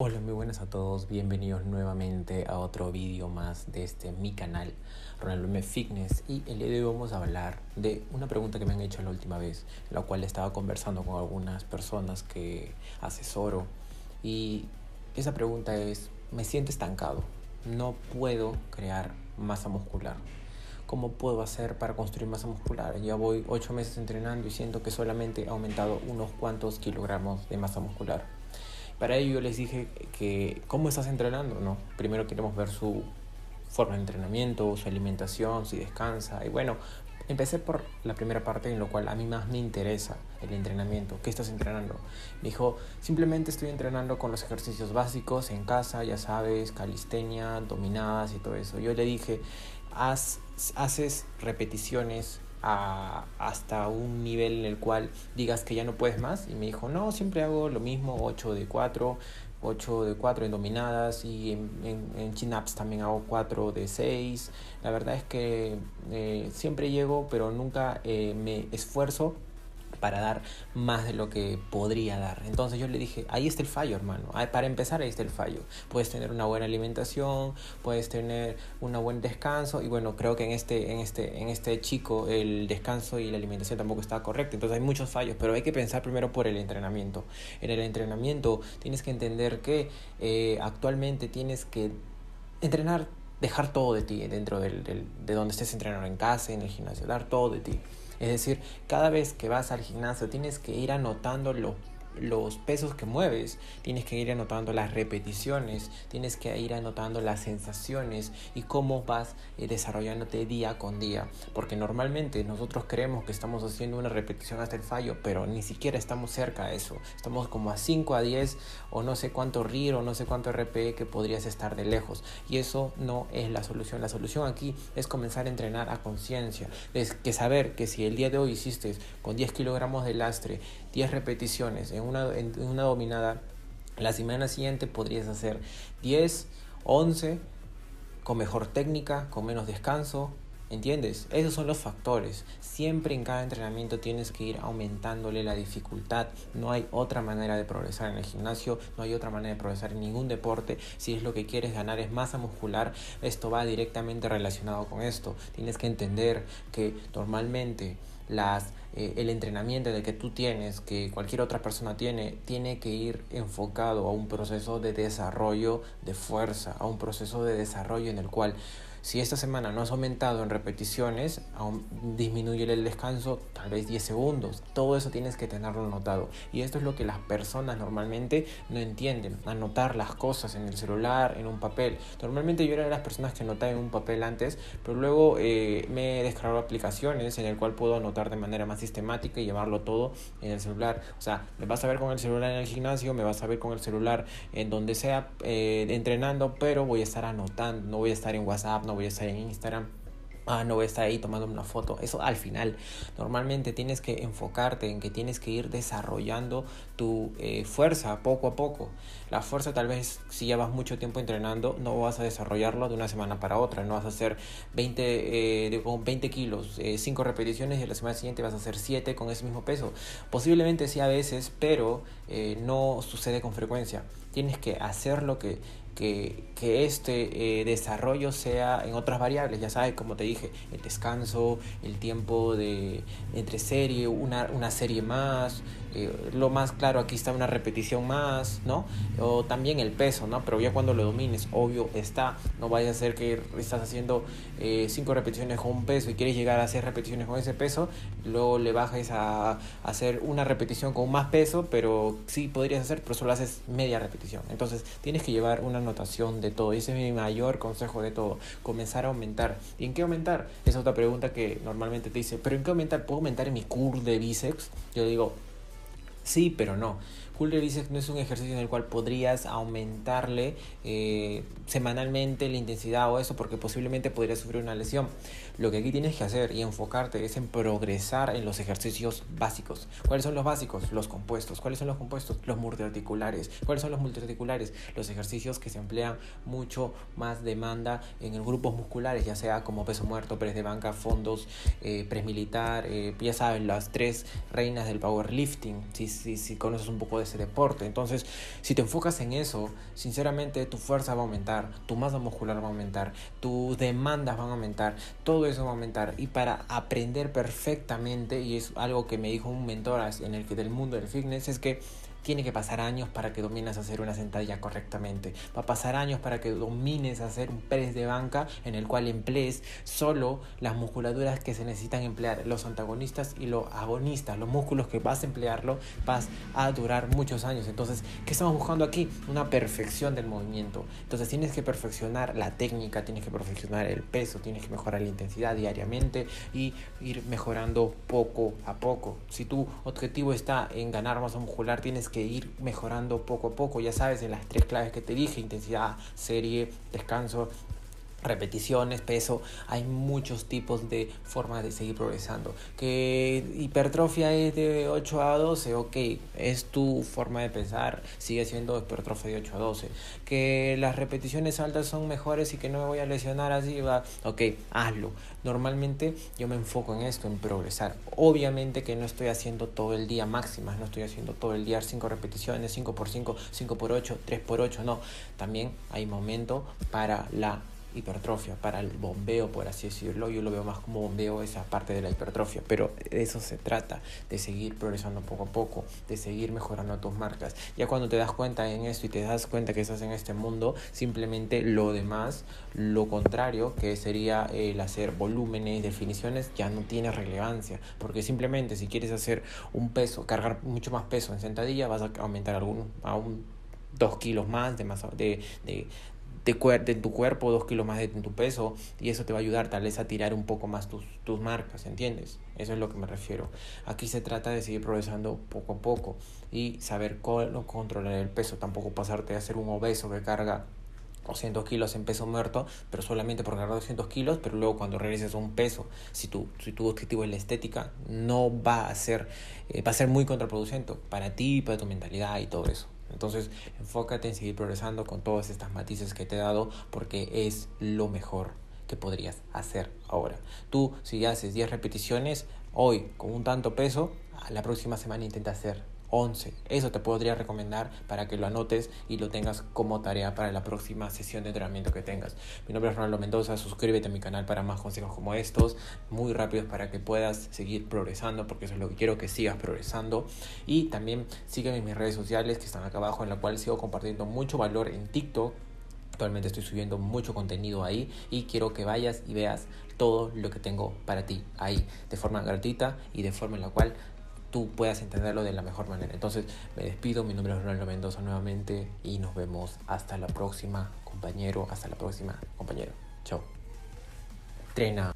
Hola, muy buenas a todos, bienvenidos nuevamente a otro vídeo más de este mi canal, Ronaldo M Fitness y el día de hoy vamos a hablar de una pregunta que me han hecho la última vez, la cual estaba conversando con algunas personas que asesoro y esa pregunta es, me siento estancado, no puedo crear masa muscular. ¿Cómo puedo hacer para construir masa muscular? Ya voy ocho meses entrenando y siento que solamente he aumentado unos cuantos kilogramos de masa muscular para ello yo les dije que cómo estás entrenando, ¿no? Primero queremos ver su forma de entrenamiento, su alimentación, si descansa. Y bueno, empecé por la primera parte en lo cual a mí más me interesa el entrenamiento. ¿Qué estás entrenando? Me dijo, simplemente estoy entrenando con los ejercicios básicos en casa, ya sabes, calistenia, dominadas y todo eso. Yo le dije, haces repeticiones hasta un nivel en el cual digas que ya no puedes más. Y me dijo, no, siempre hago lo mismo, 8 de 4, 8 de 4 en dominadas y en, en, chin-ups también hago 4 de 6. La verdad es que eh, siempre llego, pero nunca eh, me esfuerzo para dar más de lo que podría dar. Entonces yo le dije, ahí está el fallo, hermano. Para empezar, ahí está el fallo. Puedes tener una buena alimentación, puedes tener un buen descanso y bueno, creo que en este, en, este, en este chico el descanso y la alimentación tampoco está correcto. Entonces hay muchos fallos, pero hay que pensar primero por el entrenamiento. En el entrenamiento tienes que entender que eh, actualmente tienes que entrenar dejar todo de ti dentro de donde estés entrenando en casa, en el gimnasio, dar todo de ti. Es decir, cada vez que vas al gimnasio tienes que ir anotando lo los pesos que mueves, tienes que ir anotando las repeticiones, tienes que ir anotando las sensaciones y cómo vas eh, desarrollándote día con día. Porque normalmente nosotros creemos que estamos haciendo una repetición hasta el fallo, pero ni siquiera estamos cerca de eso. Estamos como a 5 a 10 o no sé cuánto RIR o no sé cuánto RPE que podrías estar de lejos. Y eso no es la solución. La solución aquí es comenzar a entrenar a conciencia. Es que saber que si el día de hoy hiciste con 10 kilogramos de lastre, 10 repeticiones en una, en una dominada, la semana siguiente podrías hacer 10, 11, con mejor técnica, con menos descanso, ¿Entiendes? Esos son los factores. Siempre en cada entrenamiento tienes que ir aumentándole la dificultad. No hay otra manera de progresar en el gimnasio, no hay otra manera de progresar en ningún deporte. Si es lo que quieres ganar es masa muscular, esto va directamente relacionado con esto. Tienes que entender que normalmente las, eh, el entrenamiento de que tú tienes, que cualquier otra persona tiene, tiene que ir enfocado a un proceso de desarrollo de fuerza, a un proceso de desarrollo en el cual si esta semana no has aumentado en repeticiones, disminuye el descanso tal vez 10 segundos. Todo eso tienes que tenerlo anotado. Y esto es lo que las personas normalmente no entienden. Anotar las cosas en el celular, en un papel. Normalmente yo era de las personas que anotaba en un papel antes, pero luego eh, me he descargado aplicaciones en el cual puedo anotar de manera más sistemática y llevarlo todo en el celular. O sea, me vas a ver con el celular en el gimnasio, me vas a ver con el celular en donde sea eh, entrenando, pero voy a estar anotando, no voy a estar en WhatsApp, no voy a estar en Instagram ah, no voy a estar ahí tomando una foto. Eso al final, normalmente tienes que enfocarte en que tienes que ir desarrollando tu eh, fuerza poco a poco. La fuerza tal vez si llevas mucho tiempo entrenando, no vas a desarrollarlo de una semana para otra. No vas a hacer 20, eh, con 20 kilos, 5 eh, repeticiones y la semana siguiente vas a hacer 7 con ese mismo peso. Posiblemente sí a veces, pero no sucede con frecuencia. Tienes que hacer lo que que, que este eh, desarrollo sea en otras variables, ya sabes, como te dije, el descanso, el tiempo de entre serie, una, una serie más, eh, lo más claro, aquí está una repetición más, ¿no? O también el peso, ¿no? Pero ya cuando lo domines, obvio está, no vaya a ser que estás haciendo eh, cinco repeticiones con un peso y quieres llegar a hacer repeticiones con ese peso, luego le bajes a, hacer una repetición con más peso, pero sí podrías hacer, pero solo haces media repetición. Entonces tienes que llevar una anotación de todo. ese es mi mayor consejo de todo, comenzar a aumentar. ¿Y en qué aumentar? Es otra pregunta que normalmente te dice, pero ¿en qué aumentar? ¿Puedo aumentar en mi curl de bíceps? Yo digo, Sí, pero no. Cool bíceps no es un ejercicio en el cual podrías aumentarle eh, semanalmente la intensidad o eso porque posiblemente podrías sufrir una lesión. Lo que aquí tienes que hacer y enfocarte es en progresar en los ejercicios básicos. ¿Cuáles son los básicos? Los compuestos. ¿Cuáles son los compuestos? Los multiarticulares. ¿Cuáles son los multiarticulares? Los ejercicios que se emplean mucho más demanda en el grupos musculares, ya sea como peso muerto, press de banca, fondos, eh, press militar, eh, ya saben, las tres reinas del powerlifting. Si, si, si conoces un poco de ese deporte. Entonces, si te enfocas en eso, sinceramente tu fuerza va a aumentar, tu masa muscular va a aumentar, tus demandas van a aumentar, todo eso va a aumentar. Y para aprender perfectamente, y es algo que me dijo un mentor en el que del mundo del fitness, es que tiene que pasar años para que domines hacer una sentadilla correctamente. Va a pasar años para que domines hacer un press de banca en el cual emplees solo las musculaturas que se necesitan emplear, los antagonistas y los agonistas, los músculos que vas a emplearlo, vas a durar muchos años. Entonces, ¿qué estamos buscando aquí? Una perfección del movimiento. Entonces, tienes que perfeccionar la técnica, tienes que perfeccionar el peso, tienes que mejorar la intensidad diariamente y ir mejorando poco a poco. Si tu objetivo está en ganar masa muscular, tienes que ir mejorando poco a poco, ya sabes, en las tres claves que te dije, intensidad, serie, descanso repeticiones, peso, hay muchos tipos de formas de seguir progresando. Que hipertrofia es de 8 a 12, ok, es tu forma de pensar, sigue siendo hipertrofia de 8 a 12. Que las repeticiones altas son mejores y que no me voy a lesionar así, va, ok, hazlo. Normalmente yo me enfoco en esto, en progresar. Obviamente que no estoy haciendo todo el día máximas, no estoy haciendo todo el día 5 repeticiones, 5 por 5, 5 por 8, 3 por 8, no. También hay momento para la hipertrofia, para el bombeo, por así decirlo. Yo lo veo más como bombeo esa parte de la hipertrofia, pero de eso se trata, de seguir progresando poco a poco, de seguir mejorando tus marcas. Ya cuando te das cuenta en esto y te das cuenta que estás en este mundo, simplemente lo demás, lo contrario, que sería el hacer volúmenes, definiciones, ya no tiene relevancia, porque simplemente si quieres hacer un peso, cargar mucho más peso en sentadilla, vas a aumentar algún, a un 2 kilos más de, masa, de, de, de, en tu cuerpo, dos kilos más de tu peso, y eso te va a ayudar tal vez a tirar un poco más tus, tus marcas, ¿entiendes? Eso es lo que me refiero. Aquí se trata de seguir progresando poco a poco y saber cómo controlar el peso, tampoco pasarte a ser un obeso que carga 200 kilos en peso muerto, pero solamente por cargar 200 kilos, pero luego cuando regreses a un peso, si tu, si tu objetivo es la estética, no va a ser, eh, va a ser muy contraproducente para ti, para tu mentalidad y todo eso. Entonces, enfócate en seguir progresando con todas estas matices que te he dado porque es lo mejor que podrías hacer ahora. Tú, si haces 10 repeticiones hoy con un tanto peso, la próxima semana intenta hacer 11. Eso te podría recomendar para que lo anotes y lo tengas como tarea para la próxima sesión de entrenamiento que tengas. Mi nombre es Ronaldo Mendoza, suscríbete a mi canal para más consejos como estos, muy rápidos para que puedas seguir progresando, porque eso es lo que quiero que sigas progresando. Y también sígueme en mis redes sociales que están acá abajo, en la cual sigo compartiendo mucho valor en TikTok. Actualmente estoy subiendo mucho contenido ahí y quiero que vayas y veas todo lo que tengo para ti ahí de forma gratuita y de forma en la cual tú puedas entenderlo de la mejor manera. Entonces me despido, mi nombre es Ronaldo Mendoza nuevamente y nos vemos hasta la próxima compañero, hasta la próxima compañero. Chao. Trena.